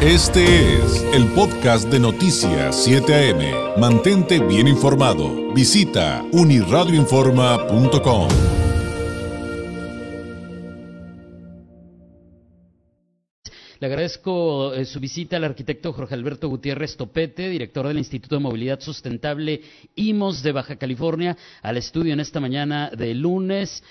Este es el podcast de Noticias 7 AM. Mantente bien informado. Visita uniradioinforma.com. Le agradezco eh, su visita al arquitecto Jorge Alberto Gutiérrez Topete, director del Instituto de Movilidad Sustentable IMOS de Baja California, al estudio en esta mañana de lunes.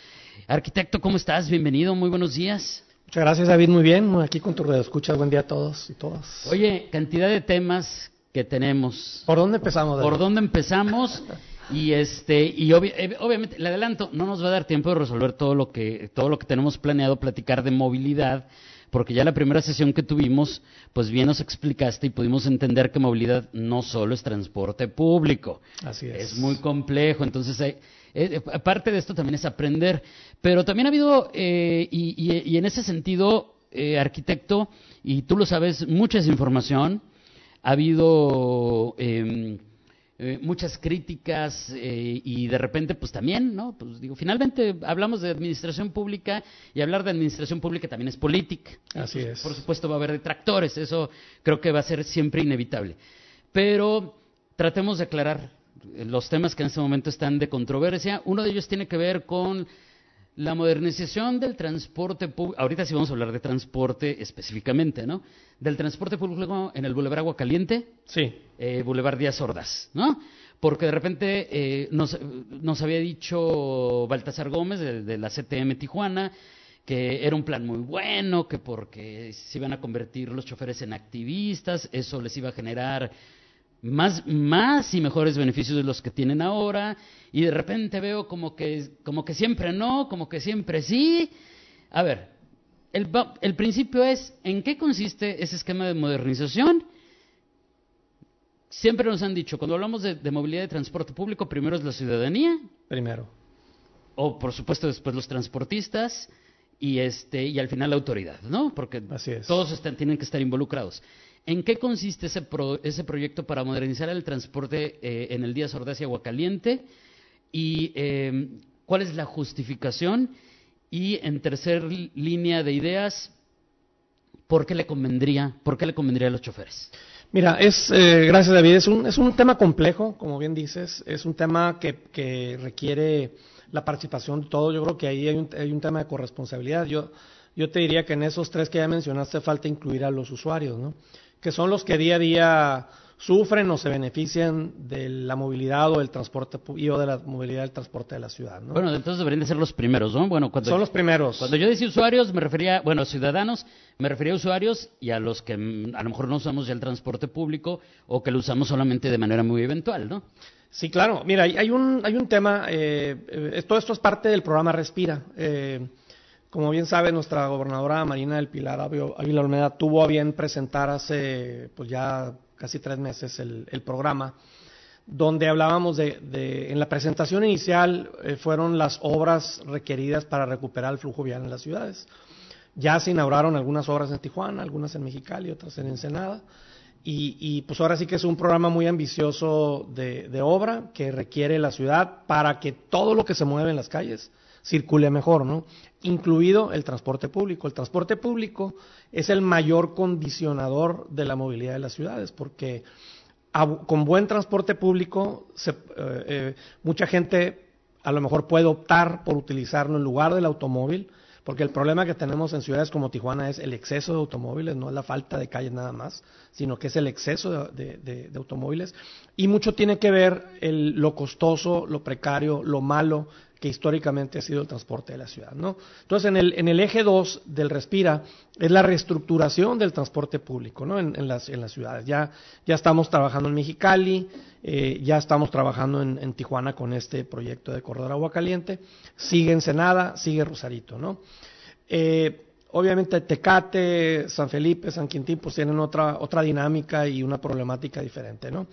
Arquitecto, ¿cómo estás? Bienvenido, muy buenos días. Muchas gracias, David. Muy bien. Aquí con tu radio escucha. Buen día a todos y todas. Oye, cantidad de temas que tenemos. ¿Por dónde empezamos? David? ¿Por dónde empezamos? Y este y eh, obviamente le adelanto, no nos va a dar tiempo de resolver todo lo que todo lo que tenemos planeado platicar de movilidad, porque ya la primera sesión que tuvimos, pues bien nos explicaste y pudimos entender que movilidad no solo es transporte público. Así es. Es muy complejo, entonces hay, eh, parte de esto también es aprender. Pero también ha habido, eh, y, en ese sentido, eh, arquitecto, y tú lo sabes, mucha desinformación. Ha habido em, muchas críticas y de repente, pues también, ¿no? Pues digo, finalmente hablamos de administración pública y hablar de administración pública también es política. Así es. Por supuesto va a haber detractores, eso creo que va a ser siempre inevitable. Pero tratemos de aclarar los temas que en este momento están de controversia. Uno de ellos tiene que ver con la modernización del transporte público. Ahorita sí vamos a hablar de transporte específicamente, ¿no? Del transporte público en el Boulevard Agua Caliente. Sí. Eh, Boulevard Díaz Ordaz, ¿no? Porque de repente eh, nos, nos, había dicho Baltasar Gómez de, de la CTM Tijuana que era un plan muy bueno, que porque se iban a convertir los choferes en activistas, eso les iba a generar más, más y mejores beneficios de los que tienen ahora, y de repente veo como que, como que siempre no, como que siempre sí. A ver, el, el principio es, ¿en qué consiste ese esquema de modernización? Siempre nos han dicho, cuando hablamos de, de movilidad de transporte público, primero es la ciudadanía. Primero. O por supuesto después los transportistas y este y al final la autoridad, ¿no? Porque todos están, tienen que estar involucrados. ¿En qué consiste ese, ese proyecto para modernizar el transporte eh, en el día Ordaz y Aguacaliente? ¿Y eh, cuál es la justificación? Y en tercer línea de ideas, ¿por qué le convendría, por qué le convendría a los choferes? Mira, es, eh, gracias David, es un, es un tema complejo, como bien dices, es un tema que, que requiere la participación de todos. Yo creo que ahí hay un, hay un tema de corresponsabilidad. Yo, yo te diría que en esos tres que ya mencionaste falta incluir a los usuarios, ¿no? que son los que día a día sufren o se benefician de la movilidad o del transporte y o de la movilidad del transporte de la ciudad. ¿no? Bueno, entonces deberían de ser los primeros, ¿no? Bueno, cuando son los primeros. Cuando yo decía usuarios me refería, bueno, ciudadanos, me refería a usuarios y a los que mm, a lo mejor no usamos ya el transporte público o que lo usamos solamente de manera muy eventual, ¿no? Sí, claro. Mira, hay un hay un tema. Eh, eh, todo esto es parte del programa Respira. Eh, como bien sabe, nuestra gobernadora Marina del Pilar Ávila Olmeda tuvo a bien presentar hace pues ya casi tres meses el, programa, donde hablábamos de, en la presentación inicial eh, fueron las obras requeridas para recuperar el flujo vial en las ciudades. Ya se inauguraron algunas obras en Tijuana, algunas en Mexicali, otras en Ensenada. Y, pues ahora sí que es un programa muy ambicioso de, de obra que requiere la ciudad para que todo lo que se mueve en las calles circule mejor, ¿no? Incluido el transporte público. El transporte público es el mayor condicionador de la movilidad de las ciudades, porque con buen transporte público se, eh, eh, mucha gente a lo mejor puede optar por utilizarlo en lugar del automóvil, porque el problema que tenemos en ciudades como Tijuana es el exceso de automóviles, no es la falta de calles nada más, sino que es el exceso de, automóviles. Y mucho tiene que ver lo costoso, lo precario, lo malo que históricamente ha sido el transporte de la ciudad. ¿no? Entonces, en el, eje 2 del Respira es la reestructuración del transporte público ¿no? en, las, en las ciudades. Ya, ya estamos trabajando en Mexicali, eh, ya estamos trabajando en, Tijuana con este proyecto de corredor agua caliente, sigue Ensenada, sigue Rosarito. ¿no? Eh, obviamente Tecate, San Felipe, San Quintín, pues tienen otra, otra dinámica y una problemática diferente. ¿no?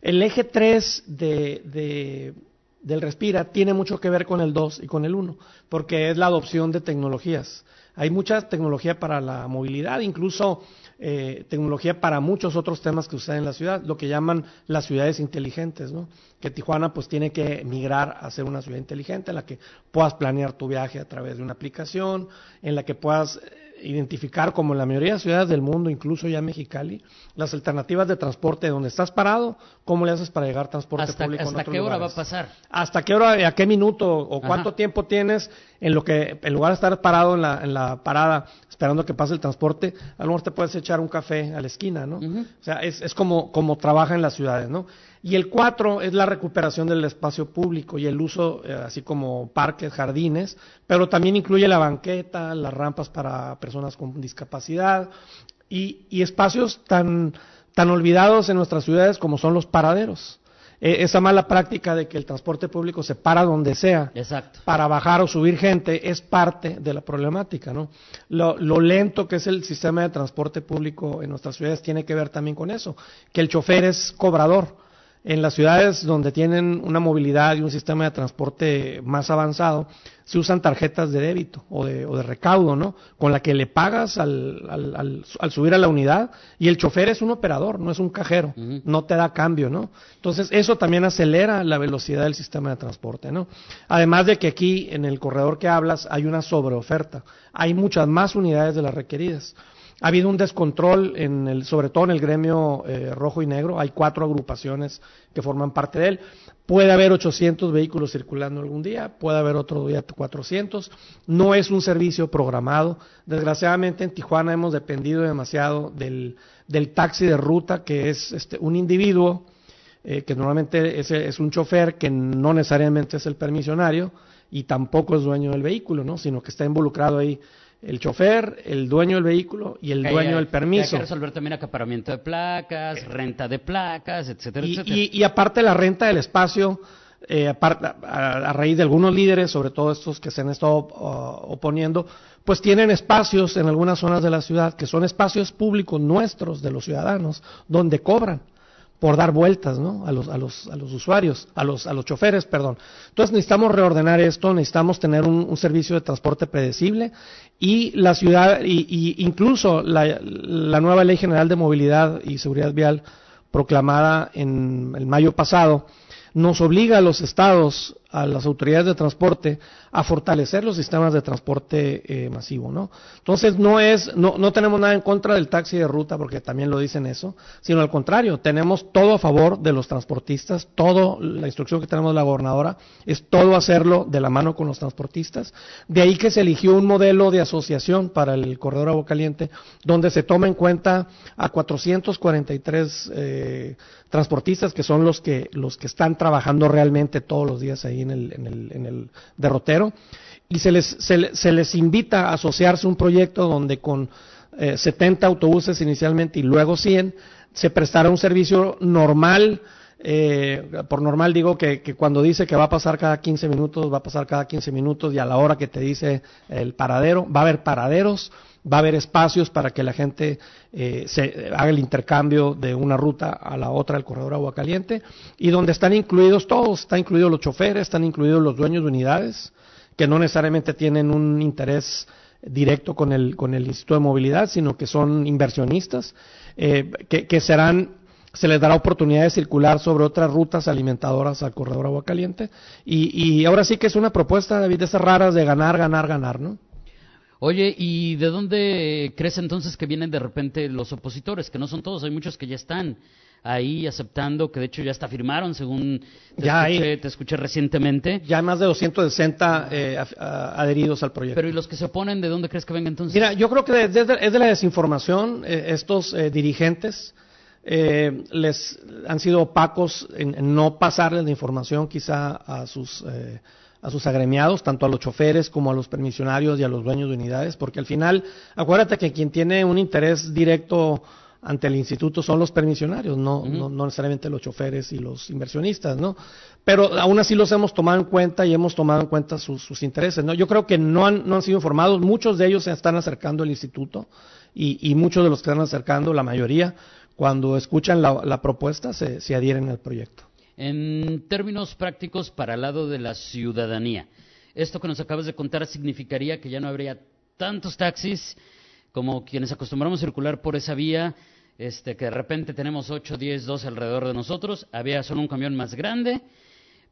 El eje 3 de del Respira tiene mucho que ver con el 2 y con el 1, porque es la adopción de tecnologías. Hay mucha tecnología para la movilidad, incluso eh, tecnología para muchos otros temas que suceden en la ciudad, lo que llaman las ciudades inteligentes, ¿no? Que Tijuana pues tiene que migrar a ser una ciudad inteligente en la que puedas planear tu viaje a través de una aplicación, en la que puedas identificar, como en la mayoría de ciudades del mundo, incluso ya Mexicali, las alternativas de transporte donde estás parado, cómo le haces para llegar transporte ¿Hasta, público. hasta qué hora va a pasar? ¿Hasta qué hora, a qué minuto o cuánto tiempo tienes en lo que, en lugar de estar parado en la, en la parada esperando que pase el transporte, a lo mejor te puedes echar un café a la esquina, ¿no? O sea, es, es como, como trabaja en las ciudades, ¿no? Y el cuatro es la recuperación del espacio público y el uso, eh, así como parques, jardines, pero también incluye la banqueta, las rampas para personas con discapacidad y, y espacios tan, tan olvidados en nuestras ciudades como son los paraderos. Eh, esa mala práctica de que el transporte público se para donde sea Exacto. para bajar o subir gente es parte de la problemática, ¿no? Lo, lo, lento que es el sistema de transporte público en nuestras ciudades tiene que ver también con eso, que el chofer es cobrador en las ciudades donde tienen una movilidad y un sistema de transporte más avanzado, se usan tarjetas de débito o de, o de recaudo, ¿no? Con la que le pagas al, al, al, al, subir a la unidad y el chofer es un operador, no es un cajero, uh -huh. no te da cambio, ¿no? Entonces eso también acelera la velocidad del sistema de transporte, ¿no? Además de que aquí en el corredor que hablas hay una sobreoferta, hay muchas más unidades de las requeridas. Ha habido un descontrol, en el, sobre todo en el gremio eh, rojo y negro. Hay cuatro agrupaciones que forman parte de él. Puede haber 800 vehículos circulando algún día, puede haber otro día 400. No es un servicio programado. Desgraciadamente en Tijuana hemos dependido demasiado del, taxi de ruta, que es este, un individuo eh, que normalmente es, es, un chofer que no necesariamente es el permisionario y tampoco es dueño del vehículo, ¿no? sino que está involucrado ahí el chofer, el dueño del vehículo y el dueño hay, del permiso. Hay que resolver también acaparamiento de placas, renta de placas, etcétera, y, etcétera. Y, y, aparte la renta del espacio, eh, aparte, a, a, raíz de algunos líderes, sobre todo estos que se han estado uh, oponiendo, pues tienen espacios en algunas zonas de la ciudad que son espacios públicos nuestros, de los ciudadanos, donde cobran por dar vueltas ¿no? a, los, a, los, a los usuarios, a los, a los choferes, perdón. Entonces necesitamos reordenar esto, necesitamos tener un, un servicio de transporte predecible y la ciudad, y, incluso la, la, nueva Ley General de Movilidad y Seguridad Vial proclamada en el mayo pasado, nos obliga a los estados, a las autoridades de transporte, a fortalecer los sistemas de transporte eh, masivo, ¿no? Entonces no es, no, no tenemos nada en contra del taxi de ruta, porque también lo dicen eso, sino al contrario, tenemos todo a favor de los transportistas, todo, la instrucción que tenemos de la gobernadora, es todo hacerlo de la mano con los transportistas. De ahí que se eligió un modelo de asociación para el corredor Agua Caliente, donde se toma en cuenta a 443 eh, transportistas que son los que, los que están trabajando realmente todos los días ahí en el, en el, en el derrotero y se les, se, se, les invita a asociarse un proyecto donde con eh, 70 autobuses inicialmente y luego 100 se prestará un servicio normal. Eh, por normal digo que, cuando dice que va a pasar cada 15 minutos, va a pasar cada 15 minutos y a la hora que te dice el paradero, va a haber paraderos, va a haber espacios para que la gente eh, se haga el intercambio de una ruta a la otra del corredor agua caliente y donde están incluidos todos, están incluidos los choferes, están incluidos los dueños de unidades que no necesariamente tienen un interés directo con el, con el Instituto de Movilidad, sino que son inversionistas, eh, que, que serán se les dará oportunidad de circular sobre otras rutas alimentadoras al corredor agua caliente. Y, y ahora sí que es una propuesta, David, de esas raras de ganar, ganar, ganar, ¿no? Oye, ¿y de dónde crees entonces que vienen de repente los opositores? Que no son todos, hay muchos que ya están ahí aceptando, que de hecho ya hasta firmaron, según te, ya escuché, hay, te escuché recientemente. Ya más de 260 eh, adheridos al proyecto. Pero ¿y los que se oponen, de dónde crees que vengan entonces? Mira, yo creo que es de, es de la desinformación, eh, estos eh, dirigentes eh, les han sido opacos en, en, no pasarles la información quizá a sus eh, a sus agremiados, tanto a los choferes como a los permisionarios y a los dueños de unidades, porque al final, acuérdate que quien tiene un interés directo ante el instituto son los permisionarios, no, uh -huh. no, no, necesariamente los choferes y los inversionistas, ¿no? Pero aún así los hemos tomado en cuenta y hemos tomado en cuenta sus, sus intereses, ¿no? Yo creo que no han, no han sido informados, muchos de ellos se están acercando al instituto y, y muchos de los que están acercando, la mayoría, cuando escuchan la, la propuesta se, se adhieren al proyecto. En términos prácticos, para el lado de la ciudadanía, esto que nos acabas de contar significaría que ya no habría tantos taxis como quienes acostumbramos a circular por esa vía, este, que de repente tenemos 8, 10, 12 alrededor de nosotros, había solo un camión más grande,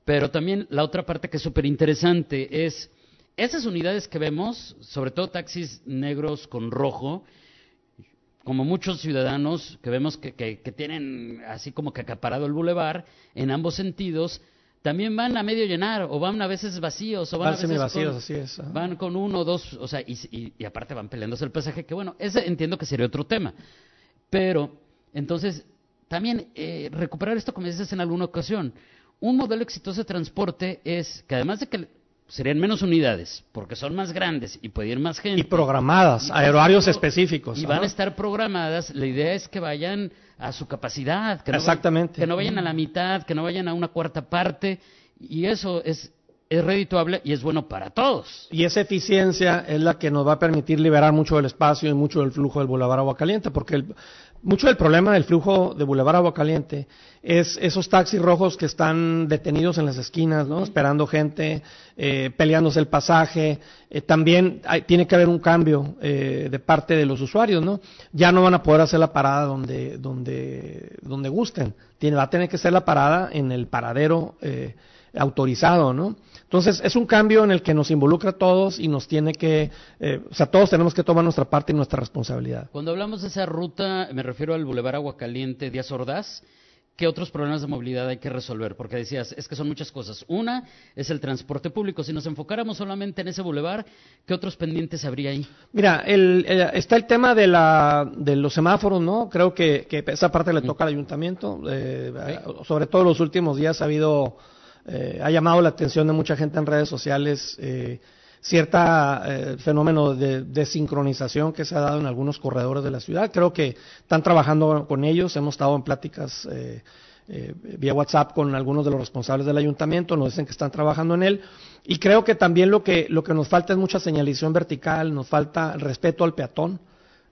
pero también la otra parte que es súper interesante es esas unidades que vemos, sobre todo taxis negros con rojo, como muchos ciudadanos que vemos que, que, que tienen así como que acaparado el bulevar en ambos sentidos, también van a medio llenar o van a veces vacíos o van, Van a veces semivacíos, con, así es, ajá. van con uno o dos, o sea, y, y- y aparte van peleándose el pasaje, que bueno, ese entiendo que sería otro tema. Pero, entonces, también eh, recuperar esto, como dices en alguna ocasión, un modelo exitoso de transporte es que además de que serían menos unidades, porque son más grandes y puede ir más gente. Y programadas, a horarios específicos. Y van a estar programadas. La idea es que vayan a su capacidad. Que no Exactamente. vayan- que no vayan a la mitad, que no vayan a una cuarta parte. Y eso es, es redituable y es bueno para todos. Y esa eficiencia es la que nos va a permitir liberar mucho del espacio y mucho del flujo del Boulevard Agua Caliente, porque el- mucho del problema del flujo de Boulevard Agua Caliente es esos taxis rojos que están detenidos en las esquinas, ¿no? Esperando gente, eh, peleándose el pasaje. Eh, también hay- tiene que haber un cambio eh, de parte de los usuarios, ¿no? Ya no van a poder hacer la parada donde, donde, donde gusten. Tiene, va a tener que ser la parada en el paradero eh, autorizado, ¿no? Entonces, es un cambio en el que nos involucra a todos y nos tiene que, eh, o sea, todos tenemos que tomar nuestra parte y nuestra responsabilidad. Cuando hablamos de esa ruta, me refiero al Boulevard Agua Caliente, Díaz Ordaz. ¿Qué otros problemas de movilidad hay que resolver? Porque decías, es que son muchas cosas. Una es el transporte público. Si nos enfocáramos solamente en ese bulevar, ¿qué otros pendientes habría ahí? Mira, el, eh, está el tema de, la, de los semáforos, ¿no? Creo que, que esa parte le toca al ayuntamiento. eh, Sobre todo en los últimos días ha habido, eh, ha llamado la atención de mucha gente en redes sociales eh, cierta eh, fenómeno de desincronización que se ha dado en algunos corredores de la ciudad. Creo que están trabajando con ellos. Hemos estado en pláticas eh, eh, vía WhatsApp con algunos de los responsables del ayuntamiento. Nos dicen que están trabajando en él. Y creo que también lo que, lo que nos falta es mucha señalización vertical, nos falta respeto al peatón,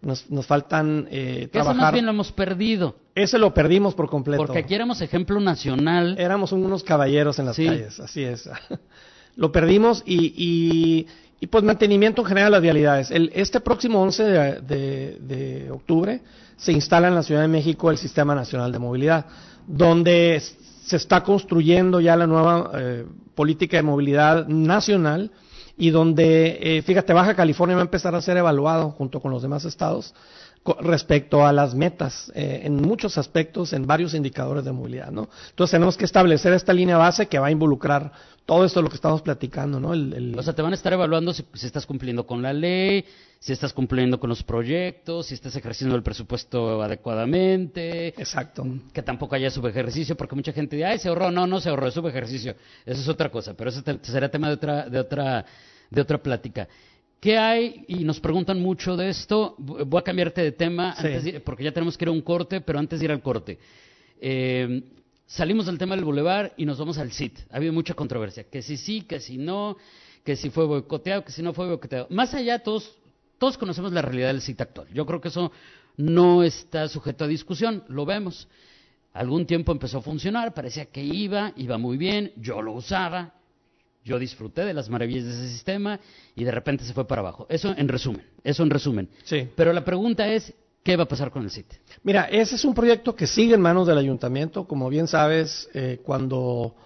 nos, nos faltan eh, Que eso más trabajar. bien lo hemos perdido. Ese lo perdimos por completo. Porque aquí éramos ejemplo nacional. Éramos unos caballeros en las Sí. calles, así es. Lo perdimos y, y, y, pues mantenimiento en general de las vialidades. El, este próximo 11 de, de- de octubre se instala en la Ciudad de México el Sistema Nacional de Movilidad, donde se está construyendo ya la nueva eh, política de movilidad nacional y donde, eh, fíjate, Baja California va a empezar a ser evaluado junto con los demás estados respecto a las metas eh, en muchos aspectos, en varios indicadores de movilidad, ¿no? Entonces tenemos que establecer esta línea base que va a involucrar todo esto de lo que estamos platicando, ¿no? El, el- O sea, te van a estar evaluando si, si estás cumpliendo con la ley, si estás cumpliendo con los proyectos, si estás ejerciendo el presupuesto adecuadamente, exacto. que tampoco haya subejercicio, porque mucha gente dice, ay, se ahorró, no, no se ahorró, es subejercicio. Eso es otra cosa, pero eso te- será tema de otra, de otra, de otra plática. ¿Qué hay? Y nos preguntan mucho de esto. Voy a cambiarte de tema, Sí. antes de- porque ya tenemos que ir a un corte, pero antes de ir al corte. Eh, salimos del tema del bulevar y nos vamos al CIT. Ha habido mucha controversia. Que si sí, que si no, que si fue boicoteado, que si no fue boicoteado. Más allá, todos, todos conocemos la realidad del CIT actual. Yo creo que eso no está sujeto a discusión. Lo vemos. Algún tiempo empezó a funcionar, parecía que iba, iba muy bien, yo lo usaba, yo disfruté de las maravillas de ese sistema y de repente se fue para abajo. Eso en resumen, eso en resumen. Sí. Pero la pregunta es, ¿qué va a pasar con el CIT? Mira, ese es un proyecto que sigue en manos del ayuntamiento. Como bien sabes, eh, cuando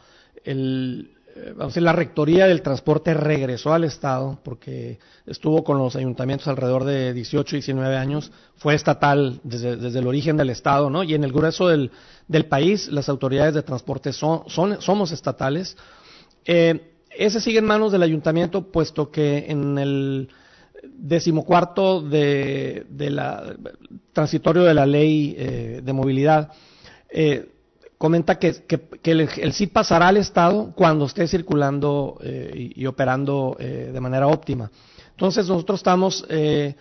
el, eh, vamos a decir, la rectoría del transporte regresó al Estado, porque estuvo con los ayuntamientos alrededor de 18, 19 años, fue estatal desde, desde el origen del Estado, ¿no? Y en el grueso del, del país, las autoridades de transporte son, son, somos estatales. Eh, ese sigue en manos del ayuntamiento, puesto que en el decimocuarto de, de la transitorio de la ley eh, de movilidad eh, comenta que, que- que el, el CID pasará al Estado cuando esté circulando eh, y, y operando de manera óptima. Entonces nosotros estamos eh,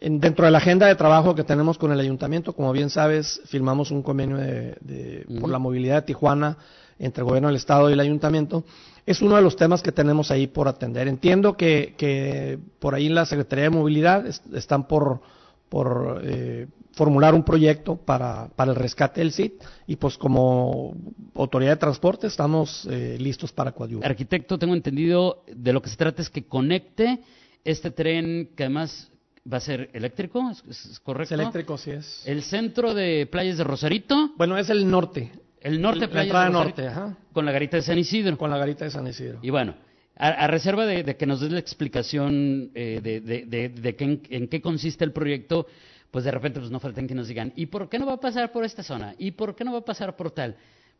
en- dentro de la agenda de trabajo que tenemos con el ayuntamiento, como bien sabes, firmamos un convenio de- de- por la movilidad de Tijuana entre el gobierno del Estado y el ayuntamiento. Es uno de los temas que tenemos ahí por atender. Entiendo que, que por ahí en la Secretaría de Movilidad es- están por, por eh, formular un proyecto para, para el rescate del CIT y pues como autoridad de transporte estamos eh, listos para coadyuvar. Arquitecto, tengo entendido, de lo que se trata es que conecte este tren que además va a ser eléctrico, ¿es, es- es correcto? Es eléctrico, sí es. El centro de playas de Rosarito, Bueno, es el norte, el norte de la playas entrada de norte, ajá, con la garita de San Isidro. con la garita de San Isidro. Y bueno, a, reserva de, que nos des la explicación eh, de, de, en, qué consiste el proyecto, pues de repente pues no falten que nos digan, ¿y por qué no va a pasar por esta zona? ¿Y por qué no va a pasar por tal?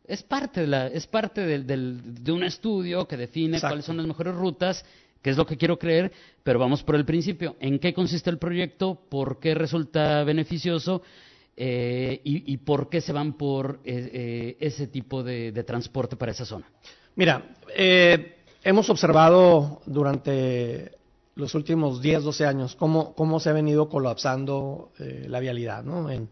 Es parte de, la, es parte del, de un estudio que define cuáles son las mejores rutas, que es lo que quiero creer, pero vamos por el principio. ¿En qué consiste el proyecto? ¿Por qué resulta beneficioso? Eh, y, por qué se van por eh, eh, ese tipo de, transporte para esa zona? Mira, hemos observado durante los últimos 10, 12 años cómo, cómo se ha venido colapsando la vialidad ¿no? en,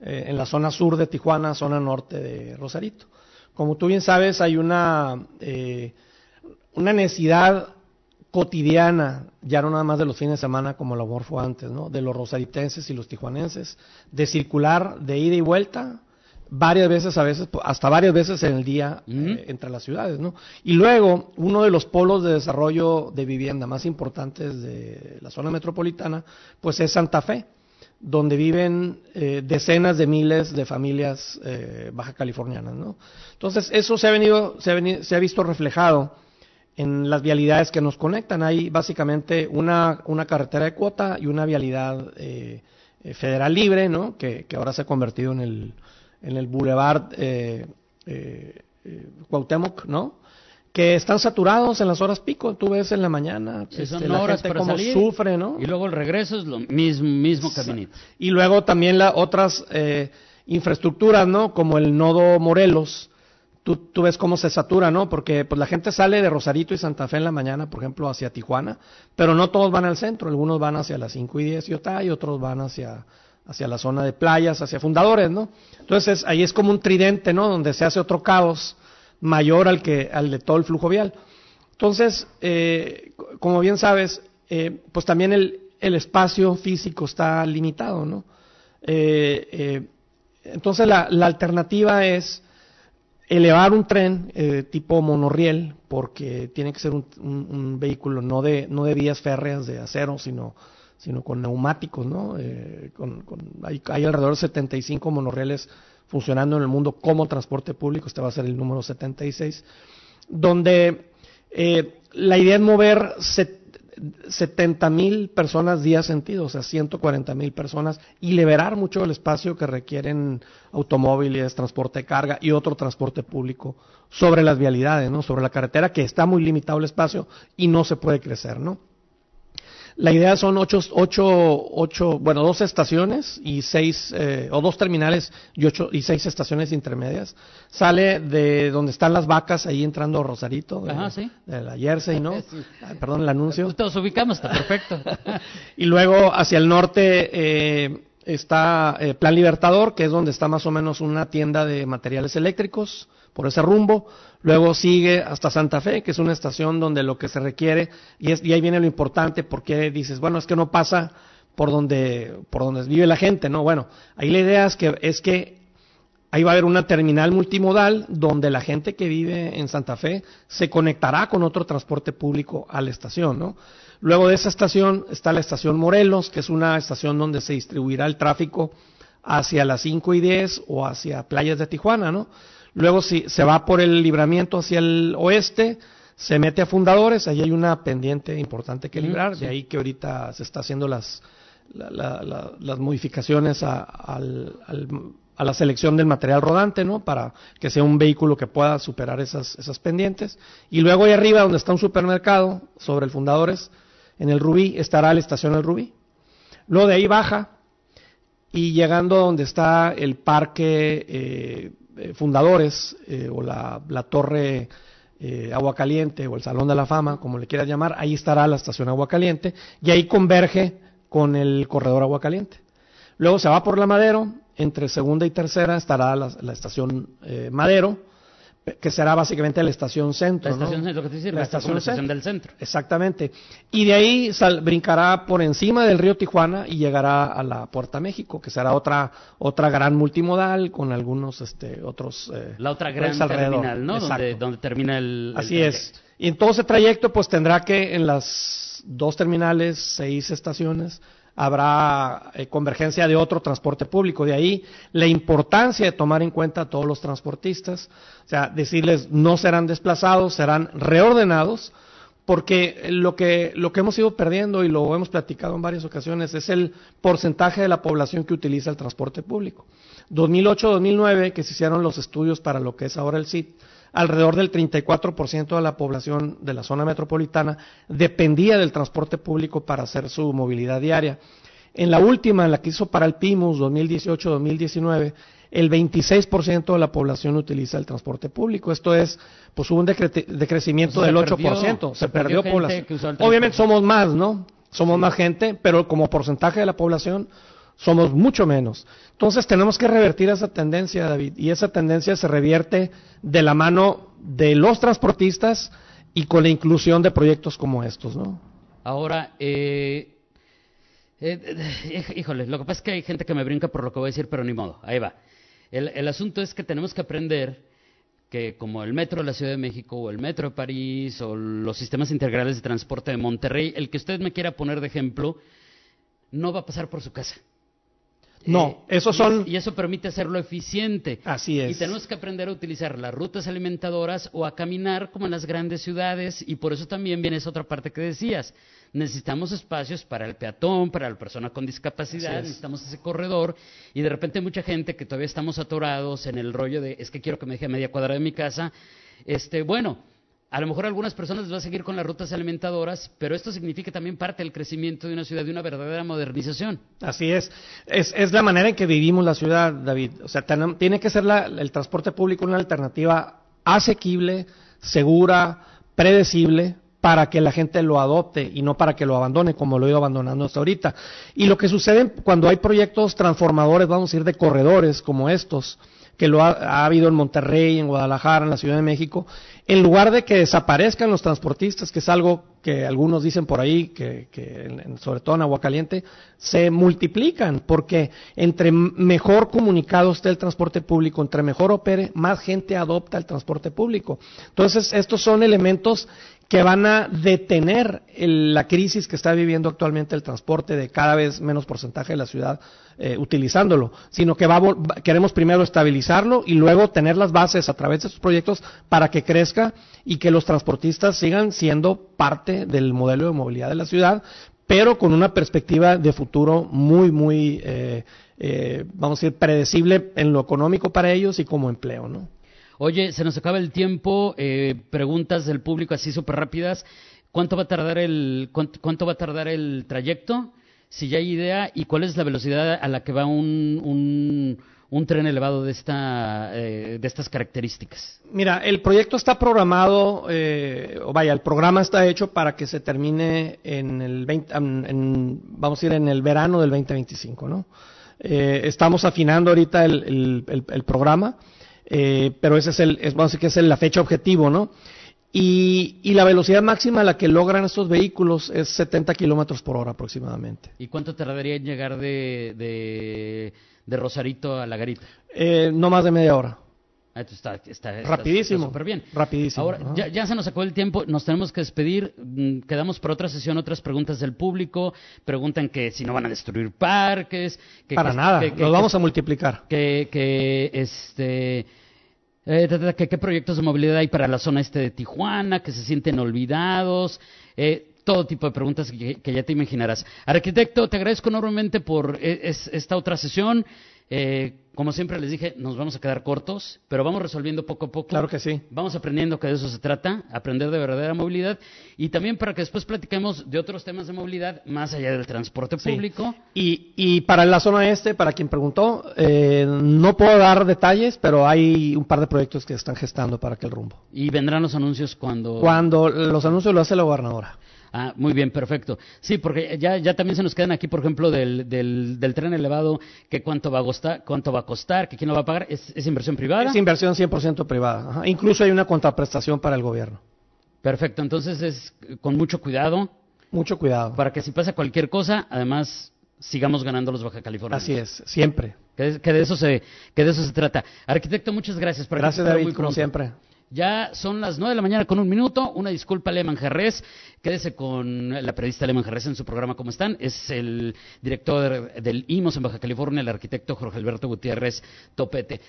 en, la zona sur de Tijuana, zona norte de Rosarito. Como tú bien sabes, hay una, una necesidad cotidiana, ya no nada más de los fines de semana como el amor fue antes, ¿no? De los rosaritenses y los tijuanenses, de circular de ida y vuelta varias veces, a veces, hasta varias veces en el día eh, entre las ciudades, ¿no? Y luego, uno de los polos de desarrollo de vivienda más importantes de la zona metropolitana, pues es Santa Fe, donde viven eh, decenas de miles de familias eh, baja californianas, ¿no? Entonces, eso se ha venido, se ha, venido, se ha visto reflejado en las vialidades que nos conectan. Hay básicamente una, una carretera de cuota y una vialidad eh, eh, federal libre, ¿no? Que, ahora se ha convertido en el, en el Boulevard eh, eh, Cuauhtémoc, ¿no? Que están saturados en las horas pico, tú ves en la mañana, este, son horas gente como sufre, ¿no? Y luego el regreso es lo mismo, mismo caminito. Y luego también las otras infraestructuras, ¿no? Como el nodo Morelos, tú, ves cómo se satura, ¿no? Porque pues la gente sale de Rosarito y Santa Fe en la mañana, por ejemplo, hacia Tijuana, pero no todos van al centro, algunos van hacia las 5 y 10 y y otros van hacia, hacia la zona de playas, hacia fundadores, ¿no? Entonces ahí es como un tridente, ¿no? Donde se hace otro caos mayor al, que, al de todo el flujo vial. Entonces, eh, como bien sabes, eh, pues también el, el, espacio físico está limitado, ¿no? Eh, entonces la, la alternativa es elevar un tren eh, tipo monorriel, porque tiene que ser un, vehículo no de, no de vías férreas de acero, sino, sino con neumáticos, ¿no? Eh, con, hay, alrededor de 75 monorrieles funcionando en el mundo como transporte público, este va a ser el número 76, donde eh, la idea es mover 70 mil personas día sentido, o sea, 140 mil personas, y liberar mucho el espacio que requieren automóviles, transporte de carga y otro transporte público sobre las vialidades, ¿no? Sobre la carretera, que está muy limitado el espacio y no se puede crecer, ¿no? La idea son ocho, ocho, ocho bueno, dos estaciones y seis, eh, o dos terminales y ocho y seis estaciones intermedias. Sale de donde están las vacas, ahí entrando Rosarito, de, de la Jersey, ¿no? perdón, el anuncio. Todos ubicamos, está perfecto. y luego hacia el norte eh, está eh, Plan Libertador, que es donde está más o menos una tienda de materiales eléctricos por ese rumbo. Luego sigue hasta Santa Fe, que es una estación donde lo que se requiere, y, es, y ahí viene lo importante, porque dices, bueno, es que no pasa por donde, por donde vive la gente, ¿no? Bueno, ahí la idea es que, es que ahí va a haber una terminal multimodal donde la gente que vive en Santa Fe se conectará con otro transporte público a la estación, ¿no? Luego de esa estación está la estación Morelos, que es una estación donde se distribuirá el tráfico hacia las 5 y 10 o hacia playas de Tijuana, ¿no? Luego si se va por el libramiento hacia el oeste, se mete a fundadores, ahí hay una pendiente importante que librar, de ahí que ahorita se está haciendo las, las modificaciones a, la selección del material rodante, ¿no? Para que sea un vehículo que pueda superar esas, esas pendientes. Y luego ahí arriba, donde está un supermercado, sobre el fundadores, en el Rubí, estará la estación del Rubí. Luego de ahí baja y llegando donde está el parque eh, eh, fundadores eh, o la, torre Agua Caliente o el Salón de la Fama, como le quieras llamar, ahí estará la estación Agua Caliente y ahí converge con el corredor Agua Caliente. Luego se va por la Madero, entre segunda y tercera estará la, la estación Madero, que será básicamente la estación centro. La estación centro, que la, estación, del centro. Exactamente. Y de ahí brincará por encima del río Tijuana y llegará a la Puerta México, que será otra otra gran multimodal con algunos este otros. Eh, la otra gran terminal, ¿no? Donde, donde, termina el. Así es. Y en todo ese trayecto, pues tendrá que en las dos terminales, seis estaciones, habrá eh, convergencia de otro transporte público. De ahí la importancia de tomar en cuenta a todos los transportistas, o sea, decirles no serán desplazados, serán reordenados, porque lo que, lo que hemos ido perdiendo y lo hemos platicado en varias ocasiones es el porcentaje de la población que utiliza el transporte público. 2008-2009, que se hicieron los estudios para lo que es ahora el CIT, alrededor del 34% de la población de la zona metropolitana dependía del transporte público para hacer su movilidad diaria. En la última, en la que hizo para el PIMUS 2018-2019, el 26% de la población utiliza el transporte público. Esto es, pues hubo un decrecimiento del 8%. se, perdió, población. Obviamente somos más, ¿no? Somos más gente, pero como porcentaje de la población somos mucho menos. Entonces tenemos que revertir esa tendencia, David, y esa tendencia se revierte de la mano de los transportistas y con la inclusión de proyectos como estos, ¿no? Ahora, eh, eh, eh, híjole, lo que pasa es que hay gente que me brinca por lo que voy a decir, pero ni modo, ahí va. El, asunto es que tenemos que aprender que como el metro de la Ciudad de México o el metro de París o los sistemas integrales de transporte de Monterrey, el que usted me quiera poner de ejemplo, no va a pasar por su casa. No, eh, esos son. Y, eso permite hacerlo eficiente. Así es. Y tenemos que aprender a utilizar las rutas alimentadoras o a caminar como en las grandes ciudades. Y por eso también viene esa otra parte que decías. Necesitamos espacios para el peatón, para la persona con discapacidad, necesitamos ese corredor. Y de repente mucha gente que todavía estamos atorados en el rollo de es que quiero que me deje a media cuadra de mi casa. Este, bueno, a lo mejor algunas personas les va a seguir con las rutas alimentadoras, pero esto significa también parte del crecimiento de una ciudad, de una verdadera modernización. Así es. Es, la manera en que vivimos la ciudad, David. O sea, tiene que ser el transporte público una alternativa asequible, segura, predecible, para que la gente lo adopte y no para que lo abandone como lo he ido abandonando hasta ahorita. Y lo que sucede cuando hay proyectos transformadores, vamos a ir de corredores como estos, que lo ha, habido en Monterrey, en Guadalajara, en la Ciudad de México, en lugar de que desaparezcan los transportistas, que es algo que algunos dicen por ahí, que, sobre todo en Aguacaliente, se multiplican, porque entre mejor comunicado esté el transporte público, entre mejor opere, más gente adopta el transporte público. Entonces, estos son elementos que van a detener la crisis que está viviendo actualmente el transporte de cada vez menos porcentaje de la ciudad eh, utilizándolo, sino que queremos primero estabilizarlo y luego tener las bases a través de estos proyectos para que crezca y que los transportistas sigan siendo parte del modelo de movilidad de la ciudad, pero con una perspectiva de futuro muy, muy, eh, eh, vamos a decir, predecible en lo económico para ellos y como empleo, ¿no? Oye, se nos acaba el tiempo. Eh, preguntas del público así súper rápidas. ¿Cuánto va a tardar el cuánto, va a tardar el trayecto? Si ya hay idea y cuál es la velocidad a la que va un, un, tren elevado de esta eh, de estas características. Mira, el proyecto está programado, eh, o vaya, el programa está hecho para que se termine en el 20, vamos a ir en el verano del 2025, ¿no? estamos afinando ahorita el, el, el programa. Eh, pero ese es el, es, vamos a decir que es la fecha objetivo, ¿no? Y, y, la velocidad máxima a la que logran estos vehículos es 70 kilómetros por hora aproximadamente. ¿Y cuánto tardaría en llegar de, de, de Rosarito a La Garita? Eh, no más de media hora. Ah, está, está, rapidísimo. Súper bien. Rapidísimo. Ahora, ya, ya, se nos sacó el tiempo, nos tenemos que despedir. Mm, quedamos por otra sesión, otras preguntas del público. Preguntan que si no van a destruir parques. Que, Para nada, los vamos a multiplicar. Que, que este eh, ¿qué, proyectos de movilidad hay para la zona este de Tijuana? ¿Que se sienten olvidados? Eh, todo tipo de preguntas que, ya te imaginarás. Arquitecto, te agradezco enormemente por eh, esta otra sesión. Eh, como siempre les dije, nos vamos a quedar cortos, pero vamos resolviendo poco a poco. Claro que sí. Vamos aprendiendo que de eso se trata, aprender de verdadera movilidad y también para que después platiquemos de otros temas de movilidad más allá del transporte público. Y, y, para la zona este, para quien preguntó, eh, no puedo dar detalles, pero hay un par de proyectos que están gestando para aquel rumbo. ¿Y vendrán los anuncios cuando...? Cuando los anuncios lo hace la gobernadora. Ah, muy bien, perfecto. Sí, porque ya, ya también se nos quedan aquí, por ejemplo, del, del, tren elevado, que cuánto va a costar, cuánto va a costar, que quién lo va a pagar. ¿Es, es inversión privada? Es inversión 100% privada. Incluso hay una contraprestación para el gobierno. Perfecto, entonces es con mucho cuidado. Mucho cuidado. Para que si pasa cualquier cosa, además sigamos ganando los Baja California. Así es, siempre. Que de, eso se, que de eso se trata. Arquitecto, muchas gracias. Por gracias, David, como siempre. Ya son las nueve de la mañana con un minuto. Una disculpa, Lehman Jerez. Quédese con la periodista Lehman Jerez en su programa ¿Cómo están? Es el director del IMOS en Baja California, el arquitecto Jorge Alberto Gutiérrez Topete.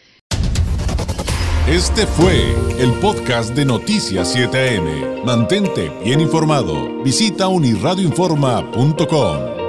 Este fue el podcast de Noticias 7am. Mantente bien informado. Visita unirradioinforma.com.